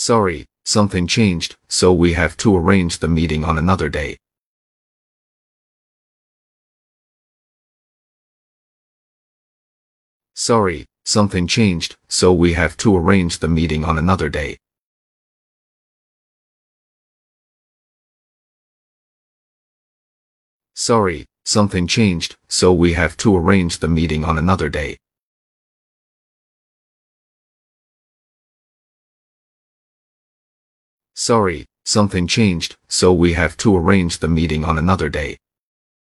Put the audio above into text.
Sorry, something changed, so we have to arrange the meeting on another day. Sorry, something changed, so we have to arrange the meeting on another day. Sorry, something changed, so we have to arrange the meeting on another day. Sorry, something changed, so we have to arrange the meeting on another day.